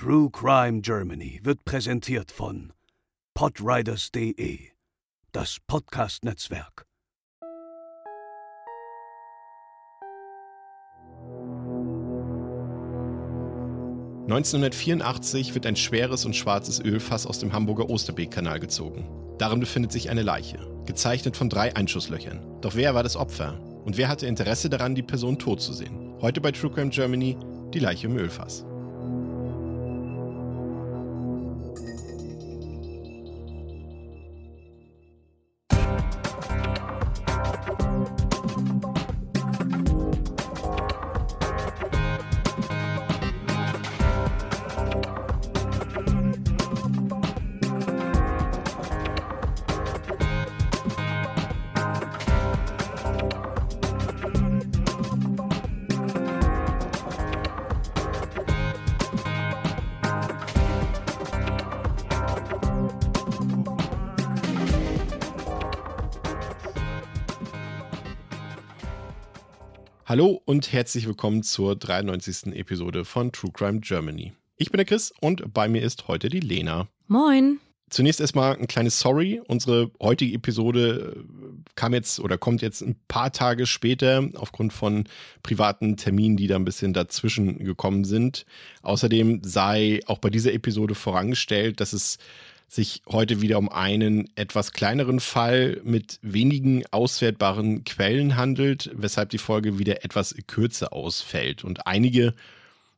True Crime Germany wird präsentiert von podriders.de, das Podcast-Netzwerk. (1984) wird ein schweres und schwarzes Ölfass aus dem Hamburger Osterbeek-Kanal gezogen. Darin befindet sich eine Leiche, gezeichnet von drei Einschusslöchern. Doch wer war das Opfer? Und wer hatte Interesse daran, die Person tot zu sehen? Heute bei True Crime Germany die Leiche im Ölfass. Hallo und herzlich willkommen zur 93. Episode von True Crime Germany. Ich bin der Chris und bei mir ist heute die Lena. Moin. Zunächst erstmal ein kleines Sorry. Unsere heutige Episode äh, kam jetzt oder kommt jetzt ein paar Tage später aufgrund von privaten Terminen, die da ein bisschen dazwischen gekommen sind. Außerdem sei auch bei dieser Episode vorangestellt, dass es sich heute wieder um einen etwas kleineren Fall mit wenigen auswertbaren Quellen handelt, weshalb die Folge wieder etwas kürzer ausfällt. Und einige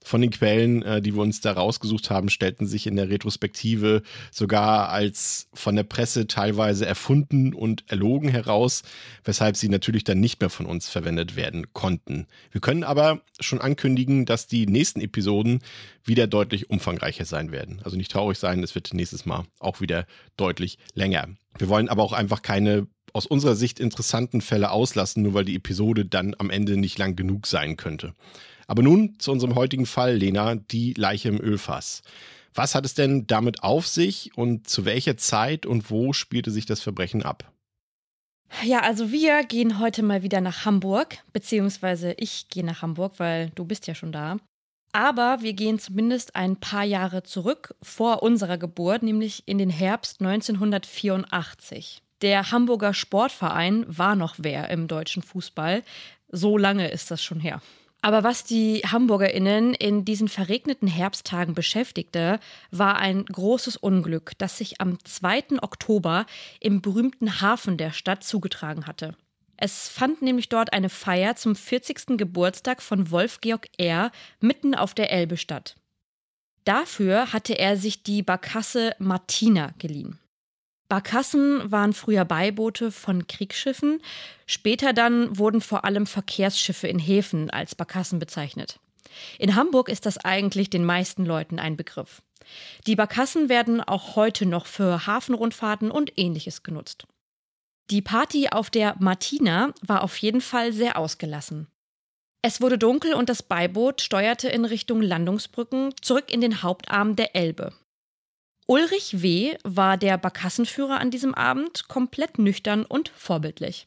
von den Quellen, äh, die wir uns da rausgesucht haben, stellten sich in der Retrospektive sogar als von der Presse teilweise erfunden und erlogen heraus, weshalb sie natürlich dann nicht mehr von uns verwendet werden konnten. Wir können aber schon ankündigen, dass die nächsten Episoden wieder deutlich umfangreicher sein werden. Also nicht traurig sein, es wird nächstes Mal auch wieder deutlich länger. Wir wollen aber auch einfach keine aus unserer Sicht interessanten Fälle auslassen, nur weil die Episode dann am Ende nicht lang genug sein könnte. Aber nun zu unserem heutigen Fall, Lena, die Leiche im Ölfass. Was hat es denn damit auf sich und zu welcher Zeit und wo spielte sich das Verbrechen ab? Ja, also wir gehen heute mal wieder nach Hamburg, beziehungsweise ich gehe nach Hamburg, weil du bist ja schon da. Aber wir gehen zumindest ein paar Jahre zurück vor unserer Geburt, nämlich in den Herbst 1984. Der Hamburger Sportverein war noch wer im deutschen Fußball. So lange ist das schon her. Aber was die HamburgerInnen in diesen verregneten Herbsttagen beschäftigte, war ein großes Unglück, das sich am 2. Oktober im berühmten Hafen der Stadt zugetragen hatte. Es fand nämlich dort eine Feier zum 40. Geburtstag von Wolf-Georg R. mitten auf der Elbe statt. Dafür hatte er sich die Barkasse Martina geliehen. Barkassen waren früher Beiboote von Kriegsschiffen, später dann wurden vor allem Verkehrsschiffe in Häfen als Barkassen bezeichnet. In Hamburg ist das eigentlich den meisten Leuten ein Begriff. Die Barkassen werden auch heute noch für Hafenrundfahrten und ähnliches genutzt. Die Party auf der Martina war auf jeden Fall sehr ausgelassen. Es wurde dunkel und das Beiboot steuerte in Richtung Landungsbrücken zurück in den Hauptarm der Elbe. Ulrich W. war der Barkassenführer an diesem Abend, komplett nüchtern und vorbildlich.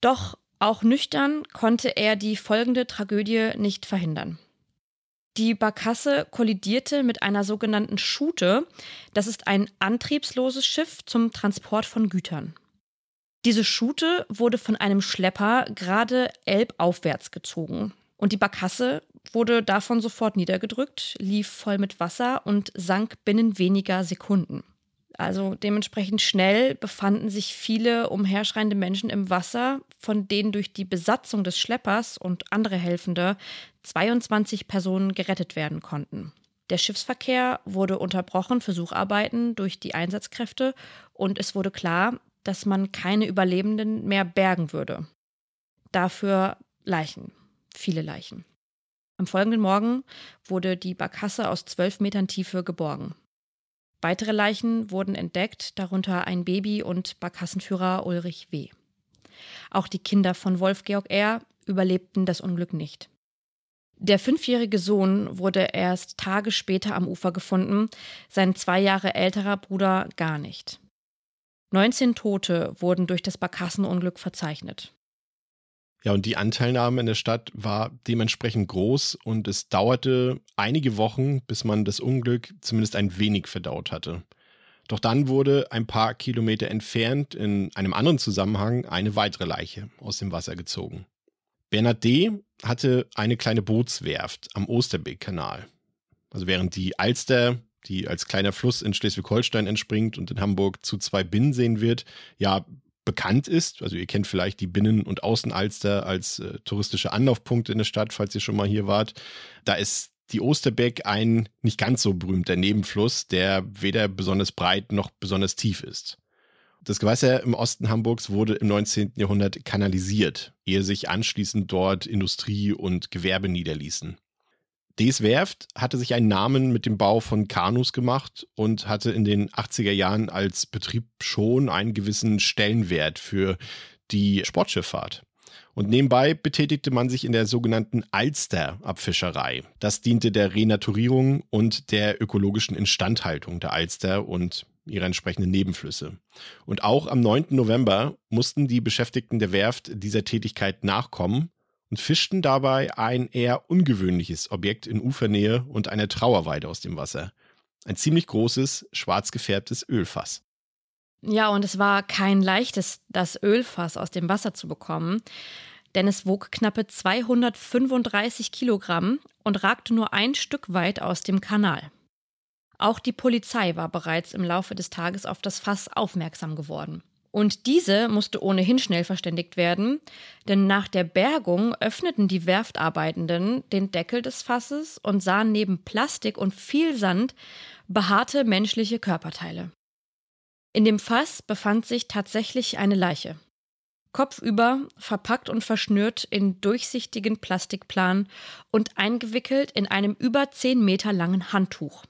Doch auch nüchtern konnte er die folgende Tragödie nicht verhindern. Die Barkasse kollidierte mit einer sogenannten Schute. Das ist ein antriebsloses Schiff zum Transport von Gütern. Diese Schute wurde von einem Schlepper gerade elbaufwärts gezogen. Und die Barkasse wurde davon sofort niedergedrückt, lief voll mit Wasser und sank binnen weniger Sekunden. Also dementsprechend schnell befanden sich viele umherschreiende Menschen im Wasser, von denen durch die Besatzung des Schleppers und andere Helfende 22 Personen gerettet werden konnten. Der Schiffsverkehr wurde unterbrochen für Sucharbeiten durch die Einsatzkräfte und es wurde klar, dass man keine Überlebenden mehr bergen würde. Dafür Leichen, viele Leichen. Am folgenden Morgen wurde die Barkasse aus zwölf Metern Tiefe geborgen. Weitere Leichen wurden entdeckt, darunter ein Baby und Barkassenführer Ulrich W. Auch die Kinder von Wolf-Georg R. überlebten das Unglück nicht. Der fünfjährige Sohn wurde erst Tage später am Ufer gefunden, sein zwei Jahre älterer Bruder gar nicht. 19 Tote wurden durch das Barkassenunglück verzeichnet. Ja, und die Anteilnahme in der Stadt war dementsprechend groß und es dauerte einige Wochen, bis man das Unglück zumindest ein wenig verdaut hatte. Doch dann wurde ein paar Kilometer entfernt in einem anderen Zusammenhang eine weitere Leiche aus dem Wasser gezogen. Bernhard D. hatte eine kleine Bootswerft am Osterbeek-Kanal. Also während die Alster, die als kleiner Fluss in Schleswig-Holstein entspringt und in Hamburg zu zwei Binnenseen wird, ja bekannt ist. Also ihr kennt vielleicht die Binnen- und Außenalster als äh, touristische Anlaufpunkte in der Stadt, falls ihr schon mal hier wart. Da ist die Osterbeck ein nicht ganz so berühmter Nebenfluss, der weder besonders breit noch besonders tief ist. Das Gewässer im Osten Hamburgs wurde im 19. Jahrhundert kanalisiert, ehe sich anschließend dort Industrie und Gewerbe niederließen. Des Werft hatte sich einen Namen mit dem Bau von Kanus gemacht und hatte in den 80er Jahren als Betrieb schon einen gewissen Stellenwert für die Sportschifffahrt. Und nebenbei betätigte man sich in der sogenannten Alster-Abfischerei. Das diente der Renaturierung und der ökologischen Instandhaltung der Alster und ihrer entsprechenden Nebenflüsse. Und auch am 9. November mussten die Beschäftigten der Werft dieser Tätigkeit nachkommen und fischten dabei ein eher ungewöhnliches Objekt in Ufernähe und einer Trauerweide aus dem Wasser. Ein ziemlich großes, schwarz gefärbtes Ölfass. Ja, und es war kein leichtes, das Ölfass aus dem Wasser zu bekommen, denn es wog knappe 235 Kilogramm und ragte nur ein Stück weit aus dem Kanal. Auch die Polizei war bereits im Laufe des Tages auf das Fass aufmerksam geworden. Und diese musste ohnehin schnell verständigt werden, denn nach der Bergung öffneten die Werftarbeitenden den Deckel des Fasses und sahen neben Plastik und viel Sand behaarte menschliche Körperteile. In dem Fass befand sich tatsächlich eine Leiche. Kopfüber, verpackt und verschnürt in durchsichtigen Plastikplan und eingewickelt in einem über zehn Meter langen Handtuch.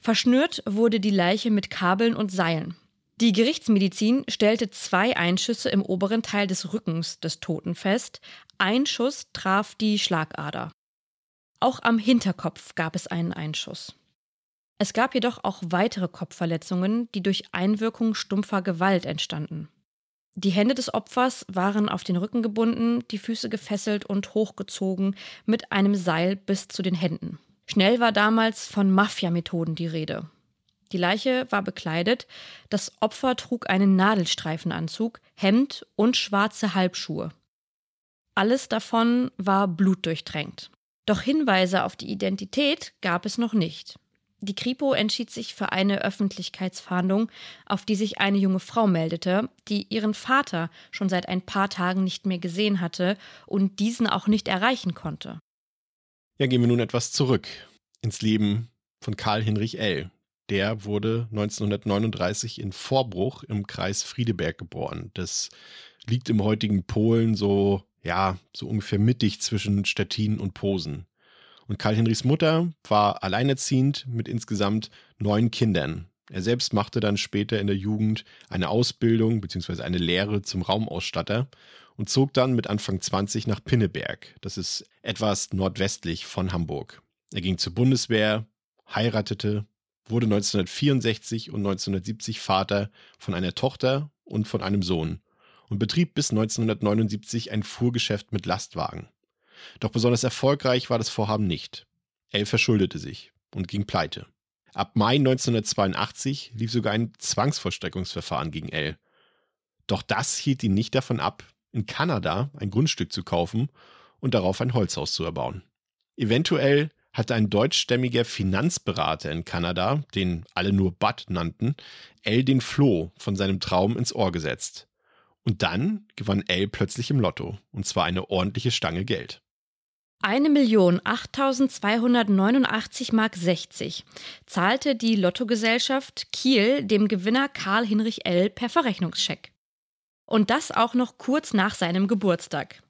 Verschnürt wurde die Leiche mit Kabeln und Seilen. Die Gerichtsmedizin stellte zwei Einschüsse im oberen Teil des Rückens des Toten fest. Ein Schuss traf die Schlagader. Auch am Hinterkopf gab es einen Einschuss. Es gab jedoch auch weitere Kopfverletzungen, die durch Einwirkung stumpfer Gewalt entstanden. Die Hände des Opfers waren auf den Rücken gebunden, die Füße gefesselt und hochgezogen mit einem Seil bis zu den Händen. Schnell war damals von Mafia-Methoden die Rede. Die Leiche war bekleidet, das Opfer trug einen Nadelstreifenanzug, Hemd und schwarze Halbschuhe. Alles davon war blutdurchtränkt. Doch Hinweise auf die Identität gab es noch nicht. Die Kripo entschied sich für eine Öffentlichkeitsfahndung, auf die sich eine junge Frau meldete, die ihren Vater schon seit ein paar Tagen nicht mehr gesehen hatte und diesen auch nicht erreichen konnte. Ja, gehen wir nun etwas zurück ins Leben von Karl Hinrich L., der wurde 1939 in Vorbruch im Kreis Friedeberg geboren. Das liegt im heutigen Polen so, ja, so ungefähr mittig zwischen Stettin und Posen. Und Karl Hinrichs Mutter war alleinerziehend mit insgesamt neun Kindern. Er selbst machte dann später in der Jugend eine Ausbildung bzw. eine Lehre zum Raumausstatter und zog dann mit Anfang 20 nach Pinneberg. Das ist etwas nordwestlich von Hamburg. Er ging zur Bundeswehr, heiratete, wurde 1964 und 1970 Vater von einer Tochter und von einem Sohn und betrieb bis 1979 ein Fuhrgeschäft mit Lastwagen. Doch besonders erfolgreich war das Vorhaben nicht. Elle verschuldete sich und ging pleite. Ab Mai 1982 lief sogar ein Zwangsvollstreckungsverfahren gegen Elle. Doch das hielt ihn nicht davon ab, in Kanada ein Grundstück zu kaufen und darauf ein Holzhaus zu erbauen. Eventuell hatte ein deutschstämmiger Finanzberater in Kanada, den alle nur Bud nannten, L den Floh von seinem Traum ins Ohr gesetzt. Und dann gewann L plötzlich im Lotto, und zwar eine ordentliche Stange Geld. Eine Million 8.289 Mark 60 zahlte die Lottogesellschaft Kiel dem Gewinner Karl Hinrich L. per Verrechnungscheck. Und das auch noch kurz nach seinem Geburtstag.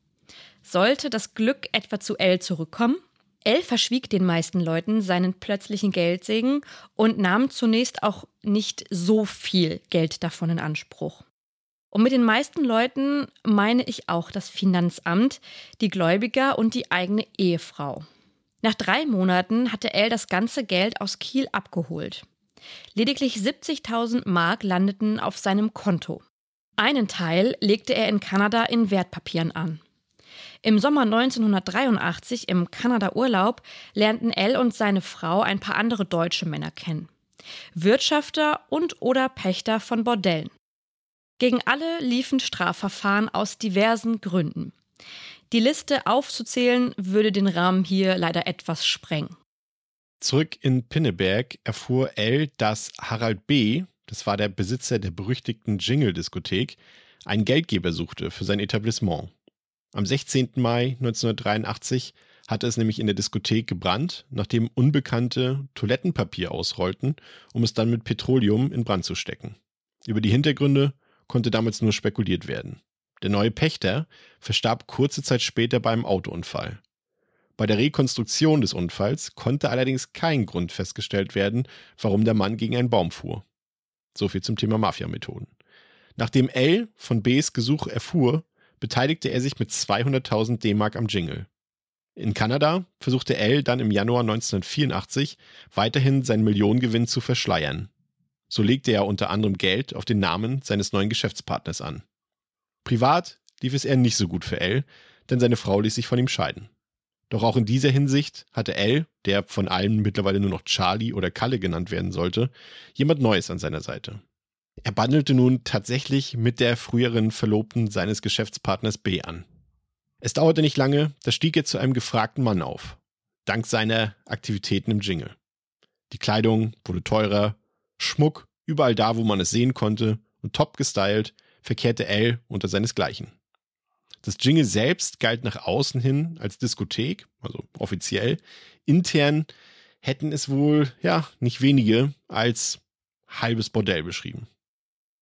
Sollte das Glück etwa zu L zurückkommen? L verschwieg den meisten Leuten seinen plötzlichen Geldsegen und nahm zunächst auch nicht so viel Geld davon in Anspruch. Und mit den meisten Leuten meine ich auch das Finanzamt, die Gläubiger und die eigene Ehefrau. Nach drei Monaten hatte L das ganze Geld aus Kiel abgeholt. Lediglich 70.000 Mark landeten auf seinem Konto. Einen Teil legte er in Kanada in Wertpapieren an. Im Sommer 1983 im Kanada-Urlaub lernten Elle und seine Frau ein paar andere deutsche Männer kennen. Wirtschafter und oder Pächter von Bordellen. Gegen alle liefen Strafverfahren aus diversen Gründen. Die Liste aufzuzählen würde den Rahmen hier leider etwas sprengen. Zurück in Pinneberg erfuhr Elle, dass Harald B., das war der Besitzer der berüchtigten Jingle-Diskothek, einen Geldgeber suchte für sein Etablissement. Am 16. Mai 1983 hatte es nämlich in der Diskothek gebrannt, nachdem Unbekannte Toilettenpapier ausrollten, um es dann mit Petroleum in Brand zu stecken. Über die Hintergründe konnte damals nur spekuliert werden. Der neue Pächter verstarb kurze Zeit später beim Autounfall. Bei der Rekonstruktion des Unfalls konnte allerdings kein Grund festgestellt werden, warum der Mann gegen einen Baum fuhr. So viel zum Thema Mafia-Methoden. Nachdem L von Bs Gesuch erfuhr, beteiligte er sich mit 200.000 D-Mark am Jingle. In Kanada versuchte L dann im Januar 1984 weiterhin seinen Millionengewinn zu verschleiern. So legte er unter anderem Geld auf den Namen seines neuen Geschäftspartners an. Privat lief es eher nicht so gut für L, denn seine Frau ließ sich von ihm scheiden. Doch auch in dieser Hinsicht hatte L, der von allen mittlerweile nur noch Charlie oder Kalle genannt werden sollte, jemand Neues an seiner Seite. Er bandelte nun tatsächlich mit der früheren Verlobten seines Geschäftspartners B an. Es dauerte nicht lange, da stieg er zu einem gefragten Mann auf, dank seiner Aktivitäten im Jingle. Die Kleidung wurde teurer, Schmuck überall da, wo man es sehen konnte und top gestylt verkehrte L unter seinesgleichen. Das Jingle selbst galt nach außen hin als Diskothek, also offiziell. Intern hätten es wohl, ja, nicht wenige als halbes Bordell beschrieben.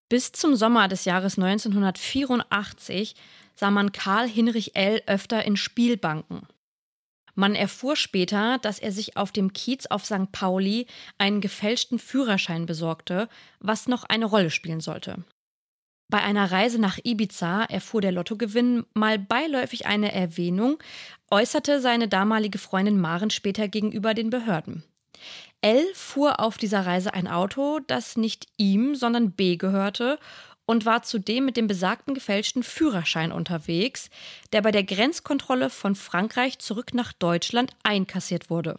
Bis zum Sommer des Jahres 1984 sah man Karl Hinrich L. öfter in Spielbanken. Man erfuhr später, dass er sich auf dem Kiez auf St. Pauli einen gefälschten Führerschein besorgte, was noch eine Rolle spielen sollte. Bei einer Reise nach Ibiza erfuhr der Lottogewinn mal beiläufig eine Erwähnung, äußerte seine damalige Freundin Maren später gegenüber den Behörden. L fuhr auf dieser Reise ein Auto, das nicht ihm, sondern B gehörte und war zudem mit dem besagten gefälschten Führerschein unterwegs, der bei der Grenzkontrolle von Frankreich zurück nach Deutschland einkassiert wurde.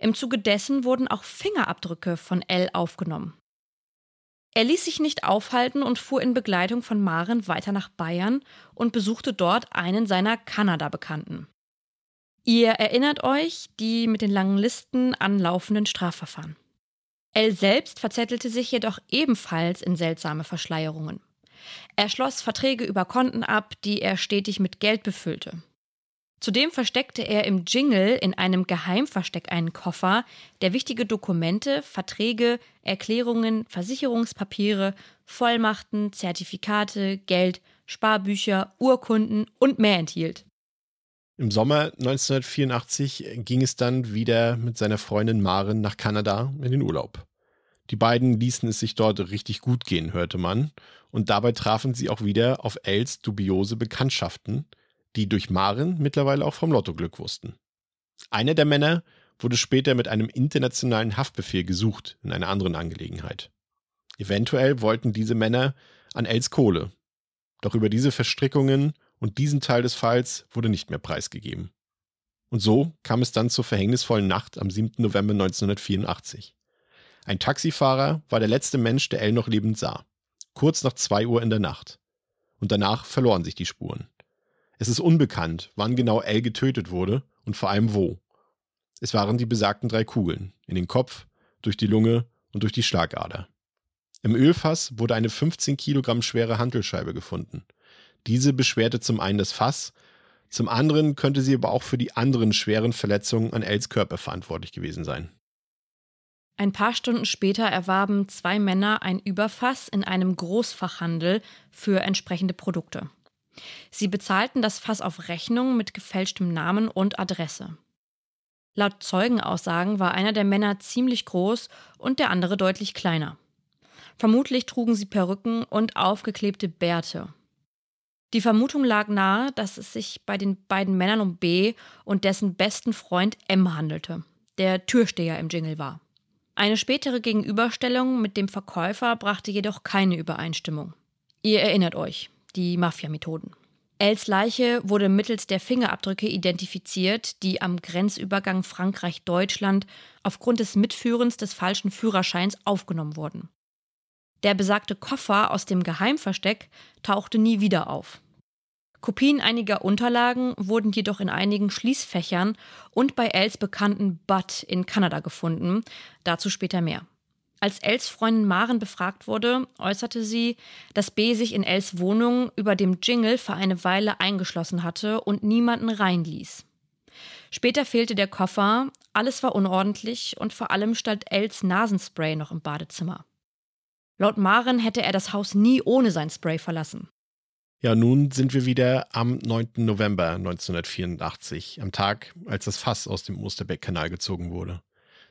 Im Zuge dessen wurden auch Fingerabdrücke von L aufgenommen. Er ließ sich nicht aufhalten und fuhr in Begleitung von Maren weiter nach Bayern und besuchte dort einen seiner Kanada-Bekannten. Ihr erinnert euch die mit den langen Listen anlaufenden Strafverfahren. L selbst verzettelte sich jedoch ebenfalls in seltsame Verschleierungen. Er schloss Verträge über Konten ab, die er stetig mit Geld befüllte. Zudem versteckte er im Jingle in einem Geheimversteck einen Koffer, der wichtige Dokumente, Verträge, Erklärungen, Versicherungspapiere, Vollmachten, Zertifikate, Geld, Sparbücher, Urkunden und mehr enthielt. Im Sommer 1984 ging es dann wieder mit seiner Freundin Maren nach Kanada in den Urlaub. Die beiden ließen es sich dort richtig gut gehen, hörte man, und dabei trafen sie auch wieder auf Els dubiose Bekanntschaften, die durch Maren mittlerweile auch vom Lottoglück wussten. Einer der Männer wurde später mit einem internationalen Haftbefehl gesucht in einer anderen Angelegenheit. Eventuell wollten diese Männer an Els Kohle. Doch über diese Verstrickungen und diesen Teil des Falls wurde nicht mehr preisgegeben. Und so kam es dann zur verhängnisvollen Nacht am 7. November 1984. Ein Taxifahrer war der letzte Mensch, der El noch lebend sah. Kurz nach zwei Uhr in der Nacht. Und danach verloren sich die Spuren. Es ist unbekannt, wann genau L getötet wurde und vor allem wo. Es waren die besagten drei Kugeln, in den Kopf, durch die Lunge und durch die Schlagader. Im Ölfass wurde eine 15 Kilogramm schwere Hantelscheibe gefunden. Diese beschwerte zum einen das Fass, zum anderen könnte sie aber auch für die anderen schweren Verletzungen an Els Körper verantwortlich gewesen sein. Ein paar Stunden später erwarben zwei Männer ein Überfass in einem Großfachhandel für entsprechende Produkte. Sie bezahlten das Fass auf Rechnung mit gefälschtem Namen und Adresse. Laut Zeugenaussagen war einer der Männer ziemlich groß und der andere deutlich kleiner. Vermutlich trugen sie Perücken und aufgeklebte Bärte. Die Vermutung lag nahe, dass es sich bei den beiden Männern um B und dessen besten Freund M handelte, der Türsteher im Jingle war. Eine spätere Gegenüberstellung mit dem Verkäufer brachte jedoch keine Übereinstimmung. Ihr erinnert euch, die Mafia-Methoden. Els Leiche wurde mittels der Fingerabdrücke identifiziert, die am Grenzübergang Frankreich-Deutschland aufgrund des Mitführens des falschen Führerscheins aufgenommen wurden. Der besagte Koffer aus dem Geheimversteck tauchte nie wieder auf. Kopien einiger Unterlagen wurden jedoch in einigen Schließfächern und bei Els bekannten Butt in Kanada gefunden, dazu später mehr. Als Els Freundin Maren befragt wurde, äußerte sie, dass B sich in Els Wohnung über dem Jingle für eine Weile eingeschlossen hatte und niemanden reinließ. Später fehlte der Koffer, alles war unordentlich und vor allem stand Els Nasenspray noch im Badezimmer. Laut Maren hätte er das Haus nie ohne sein Spray verlassen. Ja, nun sind wir wieder am 9. November 1984, am Tag, als das Fass aus dem Osterbeck-Kanal gezogen wurde.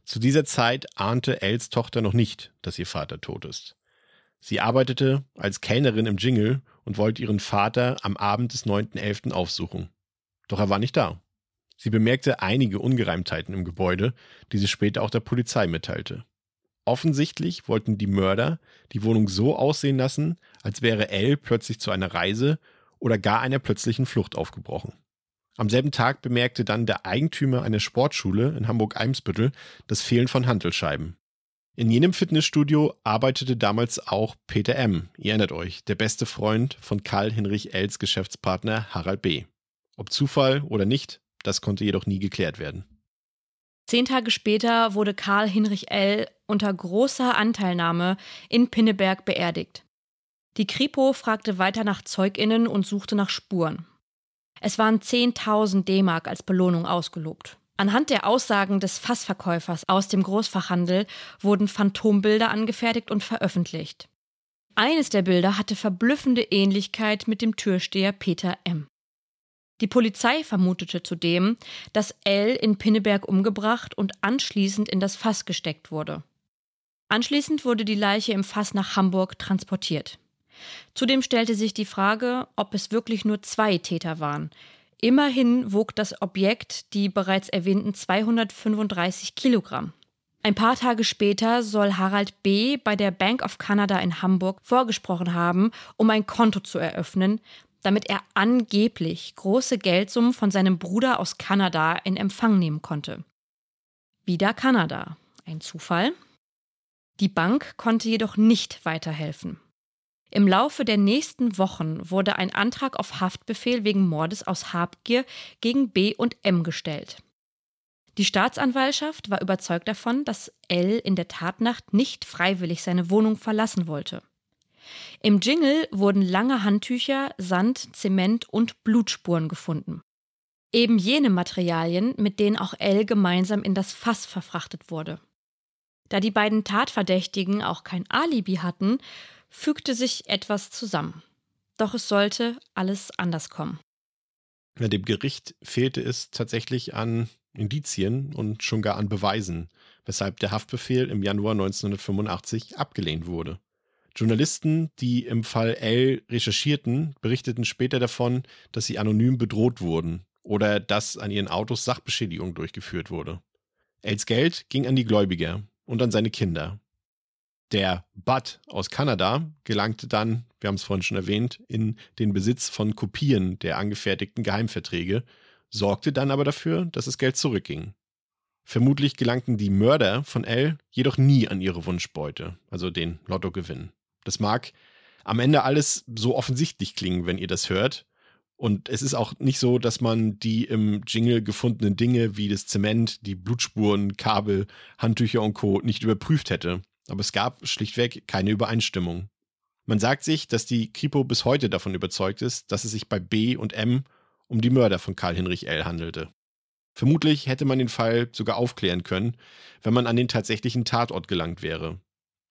Zu dieser Zeit ahnte Els Tochter noch nicht, dass ihr Vater tot ist. Sie arbeitete als Kellnerin im Jingle und wollte ihren Vater am Abend des 9.11. aufsuchen. Doch er war nicht da. Sie bemerkte einige Ungereimtheiten im Gebäude, die sie später auch der Polizei mitteilte. Offensichtlich wollten die Mörder die Wohnung so aussehen lassen, als wäre Elle plötzlich zu einer Reise oder gar einer plötzlichen Flucht aufgebrochen. Am selben Tag bemerkte dann der Eigentümer einer Sportschule in Hamburg-Eimsbüttel das Fehlen von Hantelscheiben. In jenem Fitnessstudio arbeitete damals auch Peter M., ihr erinnert euch, der beste Freund von Karl Hinrich Ells Geschäftspartner Harald B. Ob Zufall oder nicht, das konnte jedoch nie geklärt werden. Zehn Tage später wurde Karl Hinrich L. unter großer Anteilnahme in Pinneberg beerdigt. Die Kripo fragte weiter nach ZeugInnen und suchte nach Spuren. Es waren 10.000 D-Mark als Belohnung ausgelobt. Anhand der Aussagen des Fassverkäufers aus dem Großfachhandel wurden Phantombilder angefertigt und veröffentlicht. Eines der Bilder hatte verblüffende Ähnlichkeit mit dem Türsteher Peter M. Die Polizei vermutete zudem, dass L in Pinneberg umgebracht und anschließend in das Fass gesteckt wurde. Anschließend wurde die Leiche im Fass nach Hamburg transportiert. Zudem stellte sich die Frage, ob es wirklich nur zwei Täter waren. Immerhin wog das Objekt die bereits erwähnten 235 Kilogramm. Ein paar Tage später soll Harald B. bei der Bank of Canada in Hamburg vorgesprochen haben, um ein Konto zu eröffnen, damit er angeblich große Geldsummen von seinem Bruder aus Kanada in Empfang nehmen konnte. Wieder Kanada. Ein Zufall? Die Bank konnte jedoch nicht weiterhelfen. Im Laufe der nächsten Wochen wurde ein Antrag auf Haftbefehl wegen Mordes aus Habgier gegen B und M gestellt. Die Staatsanwaltschaft war überzeugt davon, dass L in der Tatnacht nicht freiwillig seine Wohnung verlassen wollte. Im Jingle wurden lange Handtücher, Sand, Zement und Blutspuren gefunden. Eben jene Materialien, mit denen auch L gemeinsam in das Fass verfrachtet wurde. Da die beiden Tatverdächtigen auch kein Alibi hatten, fügte sich etwas zusammen. Doch es sollte alles anders kommen. Ja, dem Gericht fehlte es tatsächlich an Indizien und schon gar an Beweisen, weshalb der Haftbefehl im Januar 1985 abgelehnt wurde. Journalisten, die im Fall L recherchierten, berichteten später davon, dass sie anonym bedroht wurden oder dass an ihren Autos Sachbeschädigung durchgeführt wurde. Els Geld ging an die Gläubiger und an seine Kinder. Der Bud aus Kanada gelangte dann, wir haben es vorhin schon erwähnt, in den Besitz von Kopien der angefertigten Geheimverträge, sorgte dann aber dafür, dass das Geld zurückging. Vermutlich gelangten die Mörder von L jedoch nie an ihre Wunschbeute, also den Lottogewinn. Das mag am Ende alles so offensichtlich klingen, wenn ihr das hört. Und es ist auch nicht so, dass man die im Jingle gefundenen Dinge wie das Zement, die Blutspuren, Kabel, Handtücher und Co. nicht überprüft hätte. Aber es gab schlichtweg keine Übereinstimmung. Man sagt sich, dass die Kripo bis heute davon überzeugt ist, dass es sich bei B und M um die Mörder von Karl Hinrich L. handelte. Vermutlich hätte man den Fall sogar aufklären können, wenn man an den tatsächlichen Tatort gelangt wäre.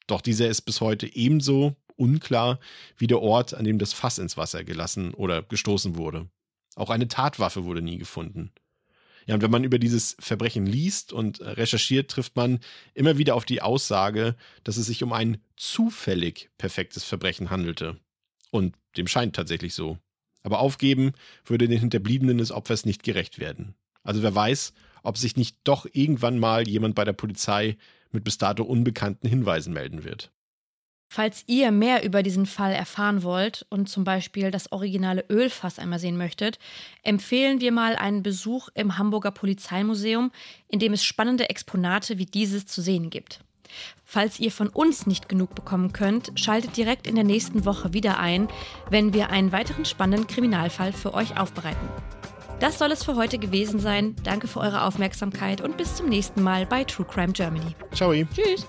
Doch dieser ist bis heute ebenso unklar wie der Ort, an dem das Fass ins Wasser gelassen oder gestoßen wurde. Auch eine Tatwaffe wurde nie gefunden. Ja, und wenn man über dieses Verbrechen liest und recherchiert, trifft man immer wieder auf die Aussage, dass es sich um ein zufällig perfektes Verbrechen handelte. Und dem scheint tatsächlich so. Aber aufgeben würde den Hinterbliebenen des Opfers nicht gerecht werden. Also wer weiß, ob sich nicht doch irgendwann mal jemand bei der Polizei mit bis dato unbekannten Hinweisen melden wird. Falls ihr mehr über diesen Fall erfahren wollt und zum Beispiel das originale Ölfass einmal sehen möchtet, empfehlen wir mal einen Besuch im Hamburger Polizeimuseum, in dem es spannende Exponate wie dieses zu sehen gibt. Falls ihr von uns nicht genug bekommen könnt, schaltet direkt in der nächsten Woche wieder ein, wenn wir einen weiteren spannenden Kriminalfall für euch aufbereiten. Das soll es für heute gewesen sein. Danke für eure Aufmerksamkeit und bis zum nächsten Mal bei True Crime Germany. Ciao. Tschüss.